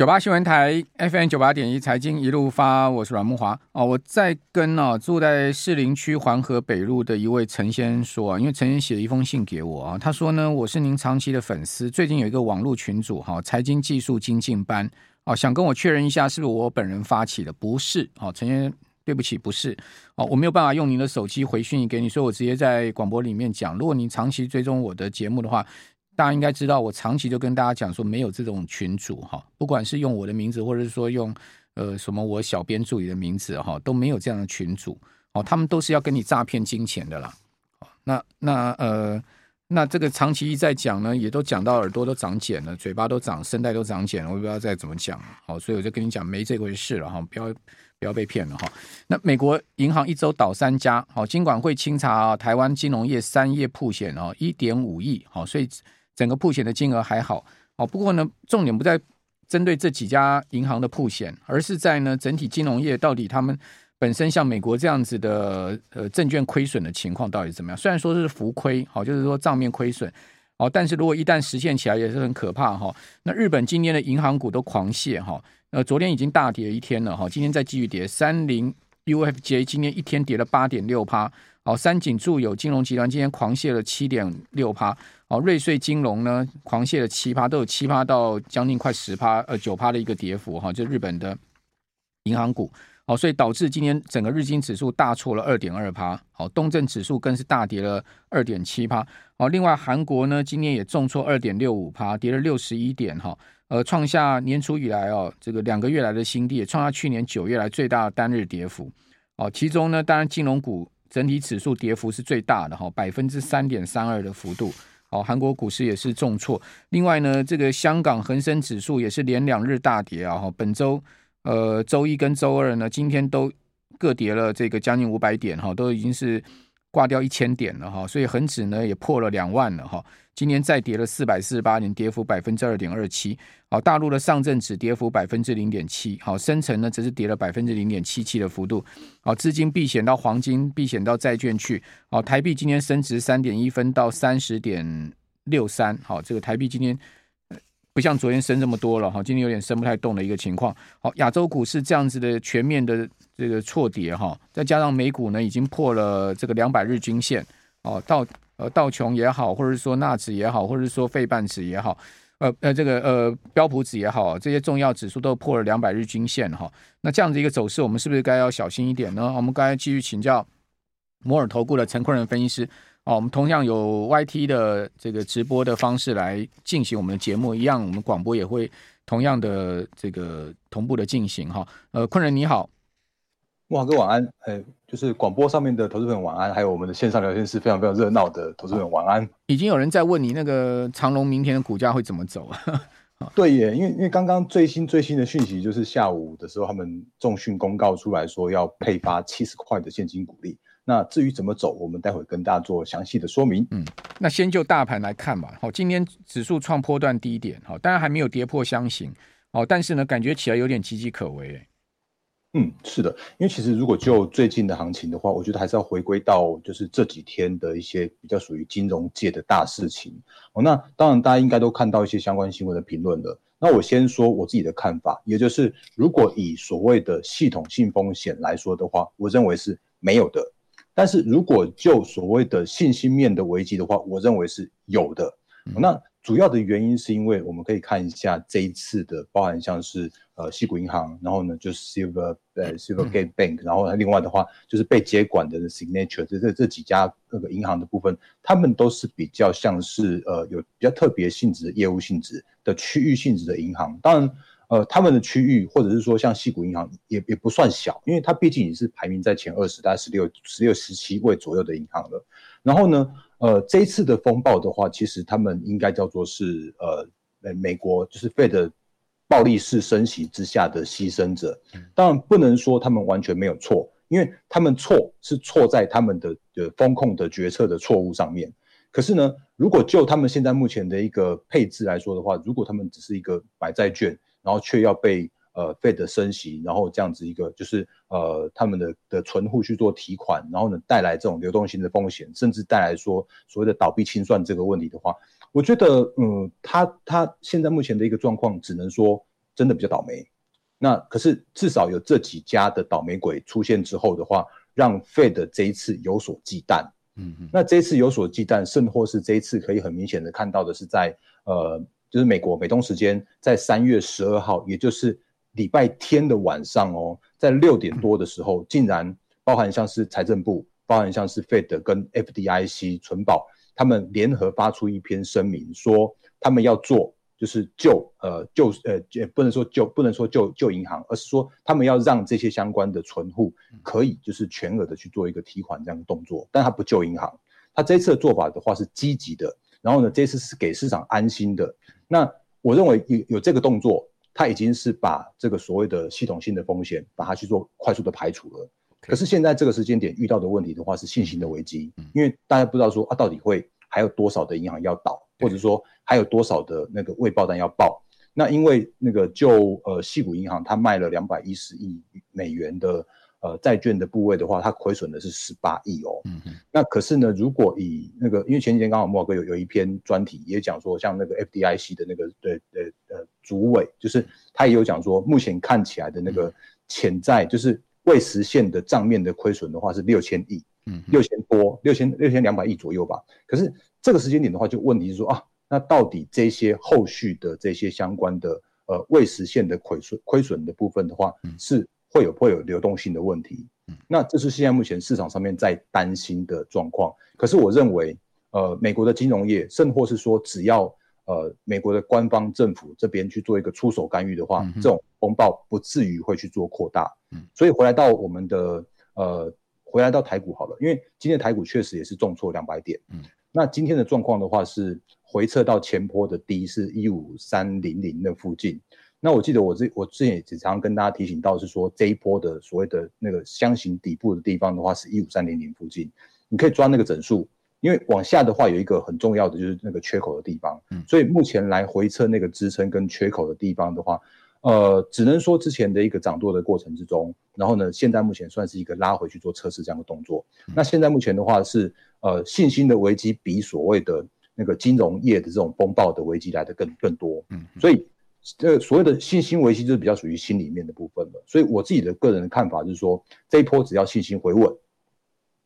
九八新闻台 FM 九八点一财经一路发，我是阮慕华哦。我在跟啊住在士林区环河北路的一位陈先生说啊，因为陈先生写了一封信给我啊，他说呢，我是您长期的粉丝，最近有一个网络群组哈，财经技术精进班哦，想跟我确认一下是不是我本人发起的？不是哦，陈先生，对不起，不是哦，我没有办法用您的手机回讯给你，所以我直接在广播里面讲。如果您长期追踪我的节目的话。大家应该知道，我长期就跟大家讲说，没有这种群主哈，不管是用我的名字，或者是说用呃什么我小编助理的名字哈，都没有这样的群主哦，他们都是要跟你诈骗金钱的啦。那那呃，那这个长期一再讲呢，也都讲到耳朵都长茧了，嘴巴都长，声带都长茧了，我也不知道再怎么讲好，所以我就跟你讲，没这回事了哈，不要不要被骗了哈。那美国银行一周倒三家，好，金管会清查台湾金融业三业曝险哦，一点五亿，好，所以。整个曝险的金额还好哦，不过呢，重点不在针对这几家银行的曝险，而是在呢整体金融业到底他们本身像美国这样子的呃证券亏损的情况到底怎么样？虽然说是浮亏，好，就是说账面亏损，哦，但是如果一旦实现起来也是很可怕哈。那日本今天的银行股都狂泻哈，呃，昨天已经大跌一天了哈，今天再继续跌，三零 UFJ 今天一天跌了八点六趴。好，三井住友金融集团今天狂泻了七点六趴，哦，瑞穗金融呢狂泻了七趴，都有七趴到将近快十趴，呃九趴的一个跌幅哈，就日本的银行股，好，所以导致今天整个日经指数大挫了二点二趴，好，东证指数更是大跌了二点七趴，好，另外韩国呢今天也重挫二点六五趴，跌了六十一点哈，呃，创下年初以来哦这个两个月来的新低，也创下去年九月来最大的单日跌幅，哦，其中呢当然金融股。整体指数跌幅是最大的哈，百分之三点三二的幅度。哦，韩国股市也是重挫。另外呢，这个香港恒生指数也是连两日大跌啊。哈，本周呃周一跟周二呢，今天都各跌了这个将近五百点哈，都已经是。挂掉一千点了哈，所以恒指呢也破了两万了哈。今年再跌了四百四十八点，跌幅百分之二点二七。好，大陆的上证指跌幅百分之零点七。好，深成呢则是跌了百分之零点七七的幅度。好，资金避险到黄金，避险到债券去。好，台币今天升值三点一分到三十点六三。好，这个台币今天。不像昨天升这么多了哈，今天有点升不太动的一个情况。好，亚洲股市这样子的全面的这个错跌哈，再加上美股呢已经破了这个两百日均线哦，道呃道琼也好，或者是说纳指也好，或者是说费半指也好，呃呃这个呃标普指也好，这些重要指数都破了两百日均线哈。那这样子一个走势，我们是不是该要小心一点呢？我们刚才继续请教摩尔投顾的陈坤仁分析师。哦，我们同样有 YT 的这个直播的方式来进行我们的节目，一样，我们广播也会同样的这个同步的进行哈。呃，坤仁你好，木华哥晚安，哎，就是广播上面的投资朋友晚安，还有我们的线上聊天室非常非常热闹的投资朋友晚安。已经有人在问你那个长隆明天的股价会怎么走啊？对耶，因为因为刚刚最新最新的讯息就是下午的时候，他们重讯公告出来说要配发七十块的现金股利。那至于怎么走，我们待会跟大家做详细的说明。嗯，那先就大盘来看吧。好，今天指数创波段低点，好，当然还没有跌破箱型，好，但是呢，感觉起来有点岌岌可危。嗯，是的，因为其实如果就最近的行情的话，我觉得还是要回归到就是这几天的一些比较属于金融界的大事情。哦，那当然大家应该都看到一些相关新闻的评论了。那我先说我自己的看法，也就是如果以所谓的系统性风险来说的话，我认为是没有的。但是如果就所谓的信心面的危机的话，我认为是有的。那主要的原因是因为我们可以看一下这一次的，包含像是呃西谷银行，然后呢就是 Silver 呃 Silvergate Bank，然后另外的话就是被接管的 Signature 这这这几家那个银行的部分，他们都是比较像是呃有比较特别性质的业务性质的区域性质的银行，当然。呃，他们的区域，或者是说像西谷银行也也不算小，因为它毕竟也是排名在前二十，大概十六、十六、十七位左右的银行了。然后呢，呃，这一次的风暴的话，其实他们应该叫做是呃，美美国就是 Fed 暴力式升息之下的牺牲者。当然不能说他们完全没有错，因为他们错是错在他们的的风控的决策的错误上面。可是呢，如果就他们现在目前的一个配置来说的话，如果他们只是一个买债券。然后却要被呃 Fed 升息，然后这样子一个就是呃他们的的存户去做提款，然后呢带来这种流动性的风险，甚至带来说所谓的倒闭清算这个问题的话，我觉得嗯他他现在目前的一个状况只能说真的比较倒霉。那可是至少有这几家的倒霉鬼出现之后的话，让 Fed 这一次有所忌惮。嗯嗯，那这一次有所忌惮，甚或是这一次可以很明显的看到的是在呃，就是美国美东时间在三月十二号，也就是礼拜天的晚上哦，在六点多的时候，竟然包含像是财政部，包含像是 Fed 跟 FDIC 存保，他们联合发出一篇声明，说他们要做。就是救呃救呃也不能说救不能说救救银行，而是说他们要让这些相关的存户可以就是全额的去做一个提款这样的动作，但他不救银行，他这次的做法的话是积极的，然后呢这次是给市场安心的。那我认为有有这个动作，它已经是把这个所谓的系统性的风险把它去做快速的排除了。可是现在这个时间点遇到的问题的话是信心的危机，因为大家不知道说啊到底会还有多少的银行要倒。或者说还有多少的那个未爆单要爆？那因为那个就呃矽谷银行它卖了两百一十亿美元的呃债券的部位的话，它亏损的是十八亿哦。嗯嗯。那可是呢，如果以那个，因为前几天刚好慕驊哥有有一篇专题也讲说，像那个 FDIC 的那个对对呃主委，就是他也有讲说，目前看起来的那个潜在就是未实现的账面的亏损的话是六千亿，嗯，六千多，六千六千两百亿左右吧。可是。这个时间点的话，就问题是说啊，那到底这些后续的这些相关的呃未实现的亏损亏损的部分的话，是会有会有流动性的问题。那这是现在目前市场上面在担心的状况。可是我认为，呃，美国的金融业，甚或是说只要呃美国的官方政府这边去做一个出手干预的话，这种风暴不至于会去做扩大。所以回来到我们的呃回来到台股好了，因为今天台股确实也是重挫两百点。那今天的状况的话是回撤到前波的低是一五三零零的附近。那我记得我之我之前也经常跟大家提醒到是说这一波的所谓的那个箱型底部的地方的话是一五三零零附近，你可以抓那个整数，因为往下的话有一个很重要的就是那个缺口的地方。嗯，所以目前来回测那个支撑跟缺口的地方的话。呃，只能说之前的一个涨多的过程之中，然后呢，现在目前算是一个拉回去做测试这样的动作。嗯、那现在目前的话是，呃，信心的危机比所谓的那个金融业的这种风暴的危机来的更更多。嗯，所以这个所谓的信心维系就是比较属于心里面的部分了。所以我自己的个人的看法就是说，这一波只要信心回稳，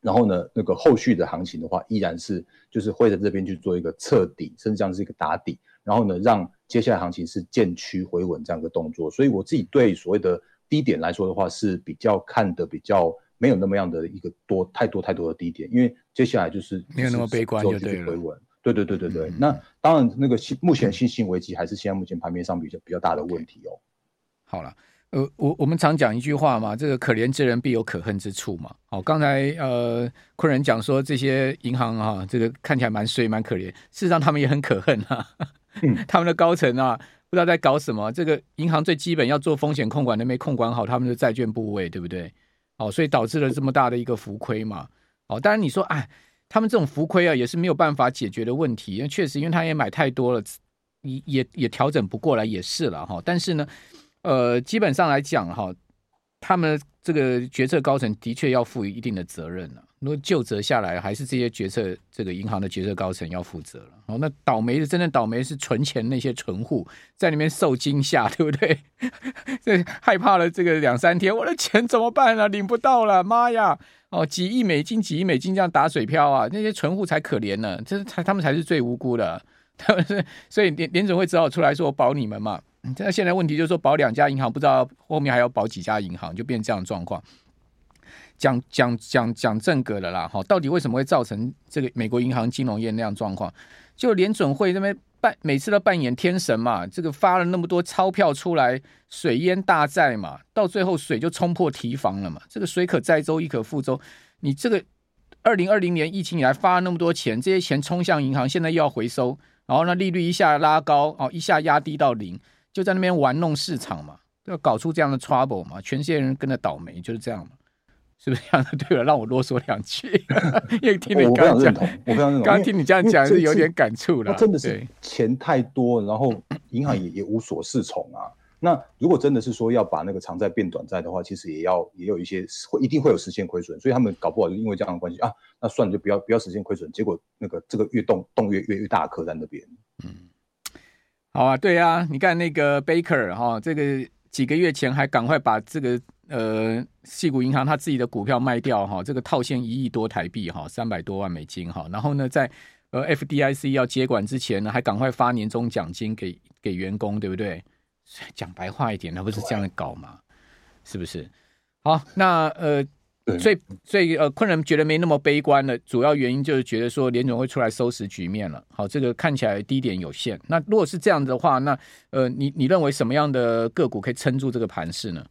然后呢，那个后续的行情的话，依然是就是会在这边去做一个彻底，甚至像是一个打底。然后呢，让接下来行情是渐趋回稳这样一个动作，所以我自己对所谓的低点来说的话，是比较看的比较没有那么样的一个多太多太多的低点，因为接下来就是没有那么悲观就对了。回稳，对对对对对。嗯、那当然，那个目前信心危机还是现在目前盘面上比较比较大的问题哦。好了，呃，我我们常讲一句话嘛，这个可怜之人必有可恨之处嘛。好，刚才呃，昆人讲说这些银行啊，这个看起来蛮衰蛮可怜，事实上他们也很可恨啊。他们的高层啊，不知道在搞什么。这个银行最基本要做风险控管都没控管好，他们的债券部位，对不对？哦，所以导致了这么大的一个浮亏嘛。哦，当然你说，哎，他们这种浮亏啊，也是没有办法解决的问题。因为确实，因为他也买太多了，也也也调整不过来，也是了哈。但是呢，呃，基本上来讲哈，他们这个决策高层的确要负一定的责任了。如果就责下来，还是这些决策，这个银行的决策高层要负责了。哦，那倒霉的，真正倒霉是存钱那些存户，在里面受惊吓，对不对？这害怕了这个两三天，我的钱怎么办啊？领不到了，妈呀！哦，几亿美金，几亿美金这样打水漂啊！那些存户才可怜呢，这才他们才是最无辜的。他们是，所以联联总会只好出来说：“我保你们嘛。”那现在问题就是说，保两家银行，不知道后面还要保几家银行，就变这样状况。讲讲讲讲正格的啦，哈，到底为什么会造成这个美国银行金融业那样状况？就联准会那边扮每次都扮演天神嘛，这个发了那么多钞票出来，水淹大寨嘛，到最后水就冲破堤防了嘛，这个水可载舟亦可覆舟。你这个二零二零年疫情以来发了那么多钱，这些钱冲向银行，现在又要回收，然后呢利率一下拉高，哦，一下压低到零，就在那边玩弄市场嘛，要搞出这样的 trouble 嘛，全世界人跟着倒霉，就是这样嘛。是不是这样的？对了，让我啰嗦两句，因为听你刚刚讲，我非常认同。刚听你这样讲是有点感触了。真的是钱太多，然后银行也也无所适从啊。那如果真的是说要把那个长债变短债的话，其实也要也有一些会一定会有实现亏损，所以他们搞不好就因为这样的关系啊，那算了，就不要不要实现亏损，结果那个这个越动动越越越大，颗在那边。嗯。好啊，对啊，你看那个 Baker 哈，这个几个月前还赶快把这个呃矽谷银行他自己的股票卖掉哈，这个套现一亿多台币哈，三百多万美金哈，然后呢，在呃 FDIC 要接管之前呢，还赶快发年终奖金给给员工，对不对？讲白话一点，那不是这样搞吗？是不是？好，那呃。最最，呃，困人觉得没那么悲观了，主要原因就是觉得说联总会出来收拾局面了。好，这个看起来低点有限。那如果是这样的话，那呃，你你认为什么样的个股可以撑住这个盘势呢？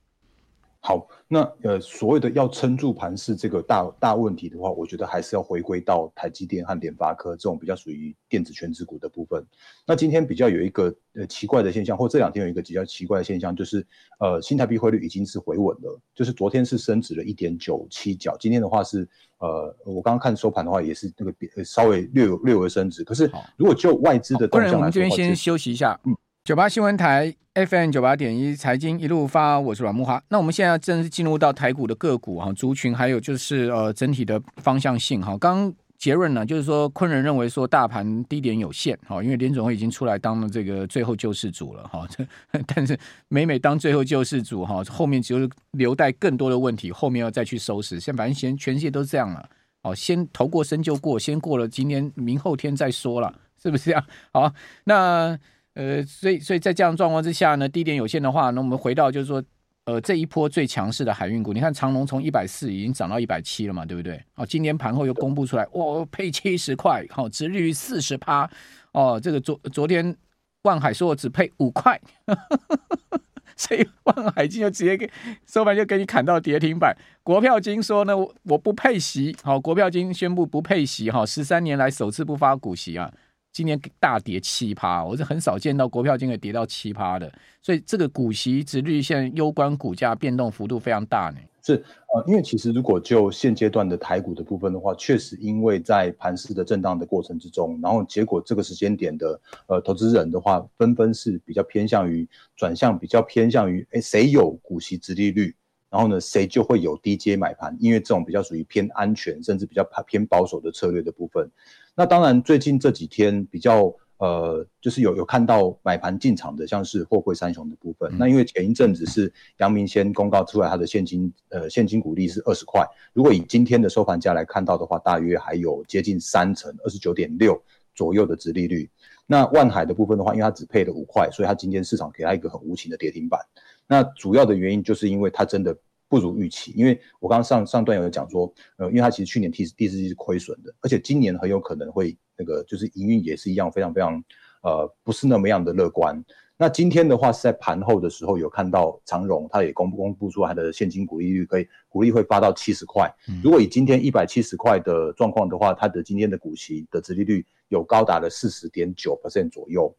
好，那呃，所谓的要撑住盘势这个大大问题的话，我觉得还是要回归到台积电和联发科这种比较属于电子权值股的部分。那今天比较有一个呃奇怪的现象，或这两天有一个比较奇怪的现象，就是呃新台币汇率已经是回稳了，就是昨天是升值了一点九七角，今天的话是呃我刚刚看收盘的话也是那个稍微略有略有升值。可是如果就外资的动向来说，我们这边先休息一下，嗯。九八新闻台 FM 九八点一财经一路发，我是阮慕驊。那我们现在正式进入到台股的个股哈族群，还有就是呃整体的方向性哈。刚结论呢，就是说昆人认为说大盘低点有限哈，因为联总会已经出来当了这个最后救世主了哈。但是每每当最后救世主哈，后面就是留待更多的问题，后面要再去收拾。现反正全全世界都这样了，哦，先头过身就过，先过了今天明后天再说了，是不是这样？好，那。呃，所以所以在这样状况之下呢，低点有限的话，那我们回到就是说，呃，这一波最强势的海运股，你看长龙从一百四已经涨到一百七了嘛，对不对？哦，今天盘后又公布出来，哇，配七十块，好，殖率四十趴，哦，这个昨昨天万海说我只配五块，所以万海金就直接给收盘就给你砍到跌停板。国票金说呢，我不配息，好，国票金宣布不配息，哈，十三年来首次不发股息啊。今年大跌七趴，我是很少见到国票金额跌到七趴的，所以这个股息殖率现在攸关股价变动幅度非常大呢。是呃，因为其实如果就现阶段的台股的部分的话，确实因为在盘势的震荡的过程之中，然后结果这个时间点的呃投资人的话，纷纷是比较偏向于转向比较偏向于哎谁有股息殖利率，然后呢谁就会有低阶买盘，因为这种比较属于偏安全甚至比较偏保守的策略的部分。那当然，最近这几天比较呃，就是有有看到买盘进场的，像是货柜三雄的部分。嗯、那因为前一阵子是阳明先公告出来，它的现金呃现金股利是二十块。如果以今天的收盘价来看到的话，大约还有接近三成，二十九点六左右的殖利率。那万海的部分的话，因为它只配了五块，所以它今天市场给它一个很无情的跌停板。那主要的原因就是因为它真的。不如预期，因为我刚刚上上段有讲说，呃，因为它其实去年第第四季是亏损的，而且今年很有可能会那个就是营运也是一样非常非常呃不是那么样的乐观。那今天的话是在盘后的时候有看到长荣，它也公布公布出它的现金股利率可以股利会发到七十块。如果以今天一百七十块的状况的话，它的今天的股息的殖利率有高达了四十点九 percent 左右。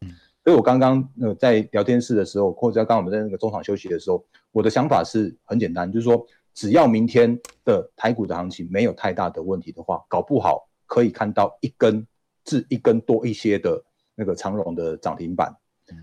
所以我刚刚呃在聊天室的时候，或者刚刚我们在那个中场休息的时候，我的想法是很简单，就是说只要明天的台股的行情没有太大的问题的话，搞不好可以看到一根至一根多一些的那个长荣的涨停板。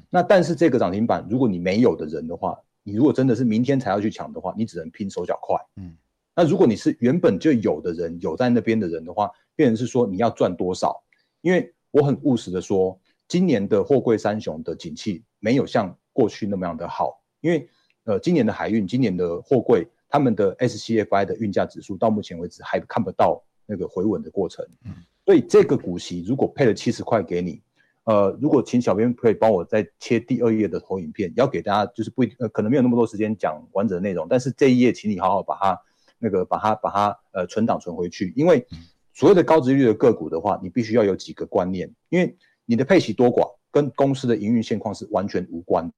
那但是这个涨停板，如果你没有的人的话，你如果真的是明天才要去抢的话，你只能拼手脚快。嗯，那如果你是原本就有的人，有在那边的人的话，变成是说你要赚多少？因为我很务实的说。今年的货柜三雄的景气没有像过去那么样的好，因为呃，今年的海运、今年的货柜，他们的 SCFI 的运价指数到目前为止还看不到那个回稳的过程。嗯，所以这个股息如果配了七十块给你，呃，如果请小编可以帮我再切第二页的投影片，要给大家就是不呃可能没有那么多时间讲完整的内容，但是这一页请你好好把它那个把它把它呃存档存回去，因为所谓的高殖率的个股的话，你必须要有几个观念，因为。你的配息多寡跟公司的营运现况是完全无关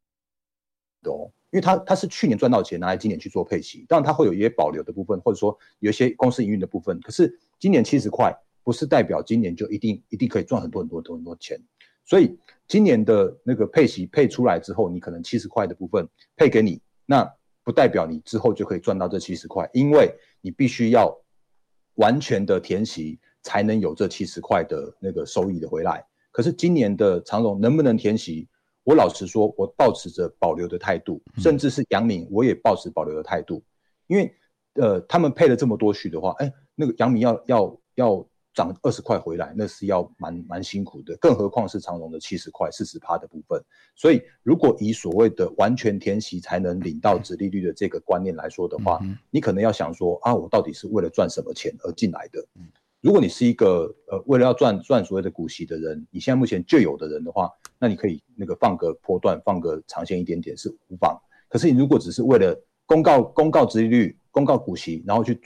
的哦，因为它它是去年赚到钱拿来今年去做配息，当然它会有一些保留的部分，或者说有一些公司营运的部分。可是今年七十块不是代表今年就一定一定可以赚很多很多很多很多钱，所以今年的那个配息配出来之后，你可能七十块的部分配给你，那不代表你之后就可以赚到这七十块，因为你必须要完全的填息才能有这七十块的那个收益的回来。可是今年的长荣能不能填息？我老实说，我保持着保留的态度，甚至是杨明，我也保持保留的态度。因为，呃，他们配了这么多息的话，哎，那个杨明要要要涨二十块回来，那是要蛮蛮辛苦的，更何况是长荣的七十块四十趴的部分。所以，如果以所谓的完全填息才能领到直利率的这个观念来说的话，嗯、你可能要想说啊，我到底是为了赚什么钱而进来的？如果你是一个呃为了要赚赚所谓的股息的人，你现在目前就有的人的话，那你可以那个放个波段，放个长线一点点是无妨。可是你如果只是为了公告公告殖利率、公告股息，然后去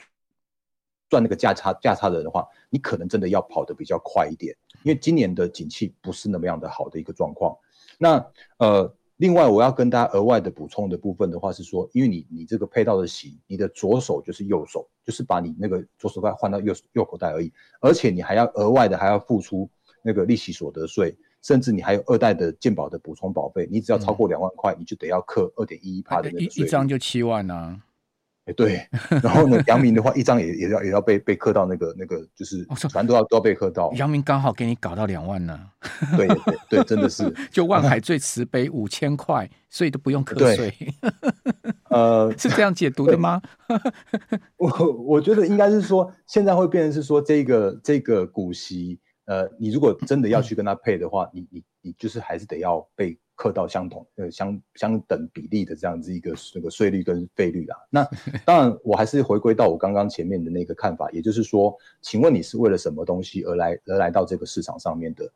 赚那个价差价差的人的话，你可能真的要跑得比较快一点，因为今年的景气不是那么样的好的一个状况。那呃，另外我要跟大家额外的补充的部分的话是说，因为你你这个配套的洗，你的左手就是右手，就是把你那个左手袋换到右右口袋而已，而且你还要额外的还要付出那个利息所得税，甚至你还有二代的健保的补充保费，你只要超过两万块，你就得要克二点一一趴的那个税，一张就七万呢、啊。对，然后呢，阳明的话，一张也也要也要被被刻到那个那个，就是反正都要都要被刻到。阳明刚好给你搞到两万呢。对对对，真的是。就万海 最慈悲五千块，所以都不用课税。呃，是这样解读的吗？我我觉得应该是说，现在会变成是说，这个这个股息，呃，你如果真的要去跟他配的话，你你你就是还是得要被。课到相同呃相相等比例的这样子一个那个税率跟费率啦。那 当然，我还是回归到我刚刚前面的那个看法，也就是说，请问你是为了什么东西而来而来到这个市场上面的？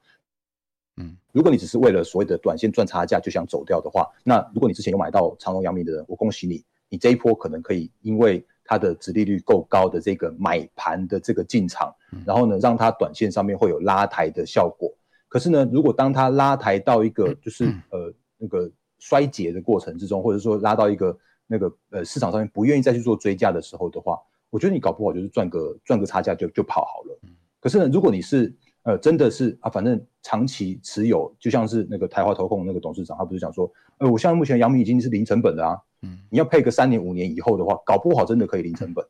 嗯，如果你只是为了所谓的短线赚差价就想走掉的话，那如果你之前有买到长隆、阳明的人，我恭喜你，你这一波可能可以因为它的殖利率够高的这个买盘的这个进场，然后呢，让它短线上面会有拉抬的效果。可是呢，如果当它拉抬到一个就是呃那个衰竭的过程之中，或者说拉到一个那个呃市场上面不愿意再去做追加的时候的话，我觉得你搞不好就是赚个赚个差价就就跑好了。可是呢，如果你是呃真的是啊，反正长期持有，就像是那个台华投控那个董事长，他不是讲说，呃，我现在目前阳明已经是零成本了啊，嗯，你要配个三年五年以后的话，搞不好真的可以零成本。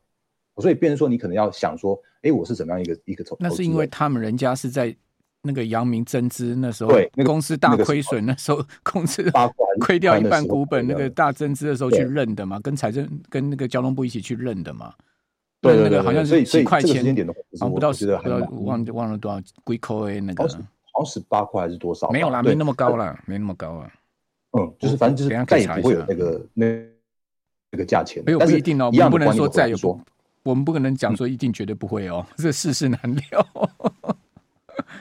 所以变成说你可能要想说，哎，我是怎么样一个一个投？那是因为他们人家是在。那个阳明增资那时候，对，那个公司大亏损，那时候 公司 亏掉一半股本，那个大增资的时候去认的嘛，跟财政跟那个交通部一起去认的嘛。对，那个好像是几块钱，啊，不到十，不到忘忘了多少，几块那个，好像十八块还是多少？没有啦，没那么高啦，没那么高啊。嗯，就是反正就是再也不会有那个那那个价钱。没有不一定哦，我们不能说再有，我们不可能讲说一定绝对不会哦，这世事难料。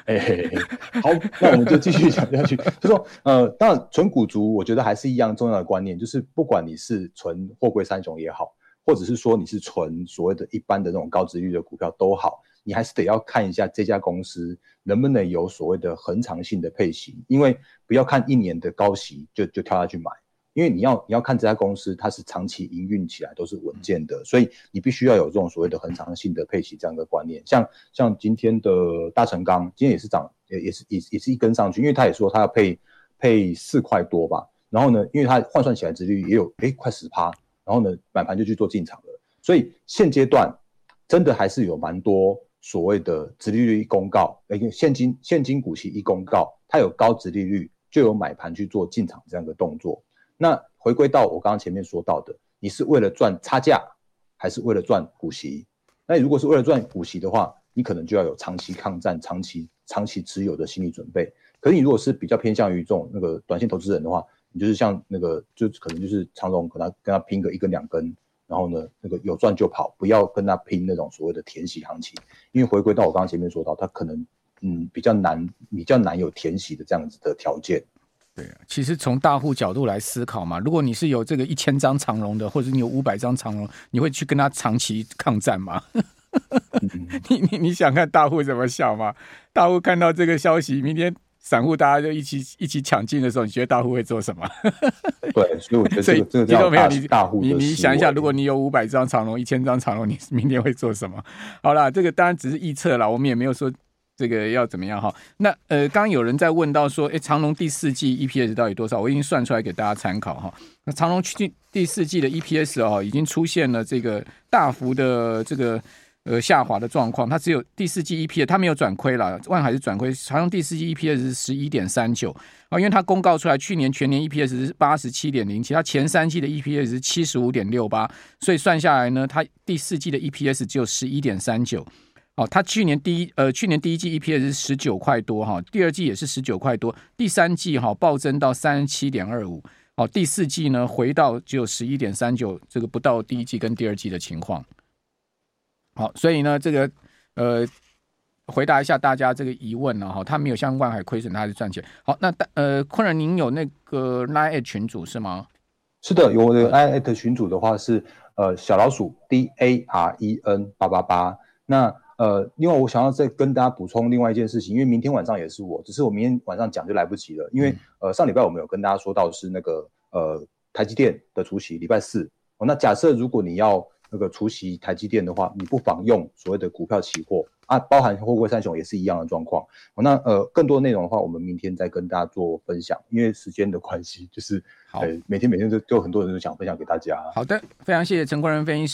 哎、欸，好，那我们就继续讲下去。就说，呃，当然，存股族，我觉得还是一样重要的观念，就是不管你是存货柜三雄也好，或者是说你是存所谓的一般的那种高值率的股票都好，你还是得要看一下这家公司能不能有所谓的恒长性的配息，因为不要看一年的高息就就跳下去买。因为你要你要看这家公司，它是长期营运起来都是稳健的，所以你必须要有这种所谓的恒长性的配息这样的观念。像像今天的大成钢，今天也是涨，也也是也也是一根上去，因为他也说他要配配四块多吧。然后呢，因为它换算起来殖利率也有诶快十趴，然后呢买盘就去做进场了。所以现阶段真的还是有蛮多所谓的殖利率一公告，诶现金现金股息一公告，它有高殖利率就有买盘去做进场这样的动作。那回归到我刚刚前面说到的，你是为了赚差价，还是为了赚股息？那如果是为了赚股息的话，你可能就要有长期抗战、长期长期持有的心理准备。可是你如果是比较偏向于这种那个短线投资人的话，你就是像那个，就可能就是长龙，跟他跟他拼个一根两根，然后呢，那个有赚就跑，不要跟他拼那种所谓的填息行情。因为回归到我刚刚前面说到，他可能嗯比较难，比较难有填息的这样子的条件。对啊，其实从大户角度来思考嘛，如果你是有这个一千张长荣的，或者你有五百张长荣，你会去跟他长期抗战吗？你你你想看大户怎么想吗？大户看到这个消息，明天散户大家就一起一起抢进的时候，你觉得大户会做什么？对，所以我觉得这个这个叫大大户。你你想一下，如果你有五百张长荣，一千张长荣，你明天会做什么？好啦，这个当然只是预测啦，我们也没有说。这个要怎么样哈？那呃，刚刚有人在问到说，诶，长隆第四季 EPS 到底多少？我已经算出来给大家参考哈。那长隆去第四季的 EPS 哦，已经出现了这个大幅的这个呃下滑的状况。它只有第四季 EPS，它没有转亏了。万海是转亏，长隆第四季 EPS 是十一点三九啊，因为它公告出来去年全年 EPS 是八十七点零七，它前三季的 EPS 是七十五点六八，所以算下来呢，它第四季的 EPS 只有十一点三九。哦，它去年第一呃去年第一季 EPS 是十九块多哈，第二季也是十九块多，第三季哈暴增到三十七点二五，哦，第四季呢回到只有十一点三九，这个不到第一季跟第二季的情况。好，所以呢，这个呃回答一下大家这个疑问呢哈，它没有像万海亏损，它还是赚钱。好，那呃昆仁您有那个 Line 群组是吗？是的，有我的 Line 群组的话是呃小老鼠 D A R E N 八八八，那。呃，另外我想要再跟大家补充另外一件事情，因为明天晚上也是我，只是我明天晚上讲就来不及了，因为、嗯、呃上礼拜我们有跟大家说到是那个呃台积电的除息，礼拜四哦，那假设如果你要那个除息台积电的话，你不妨用所谓的股票期货啊，包含货柜三雄也是一样的状况。哦，那呃更多内容的话，我们明天再跟大家做分享，因为时间的关系，就是好、呃，每天每天都就很多人都想分享给大家。好的，非常谢谢陈昆仁分析师。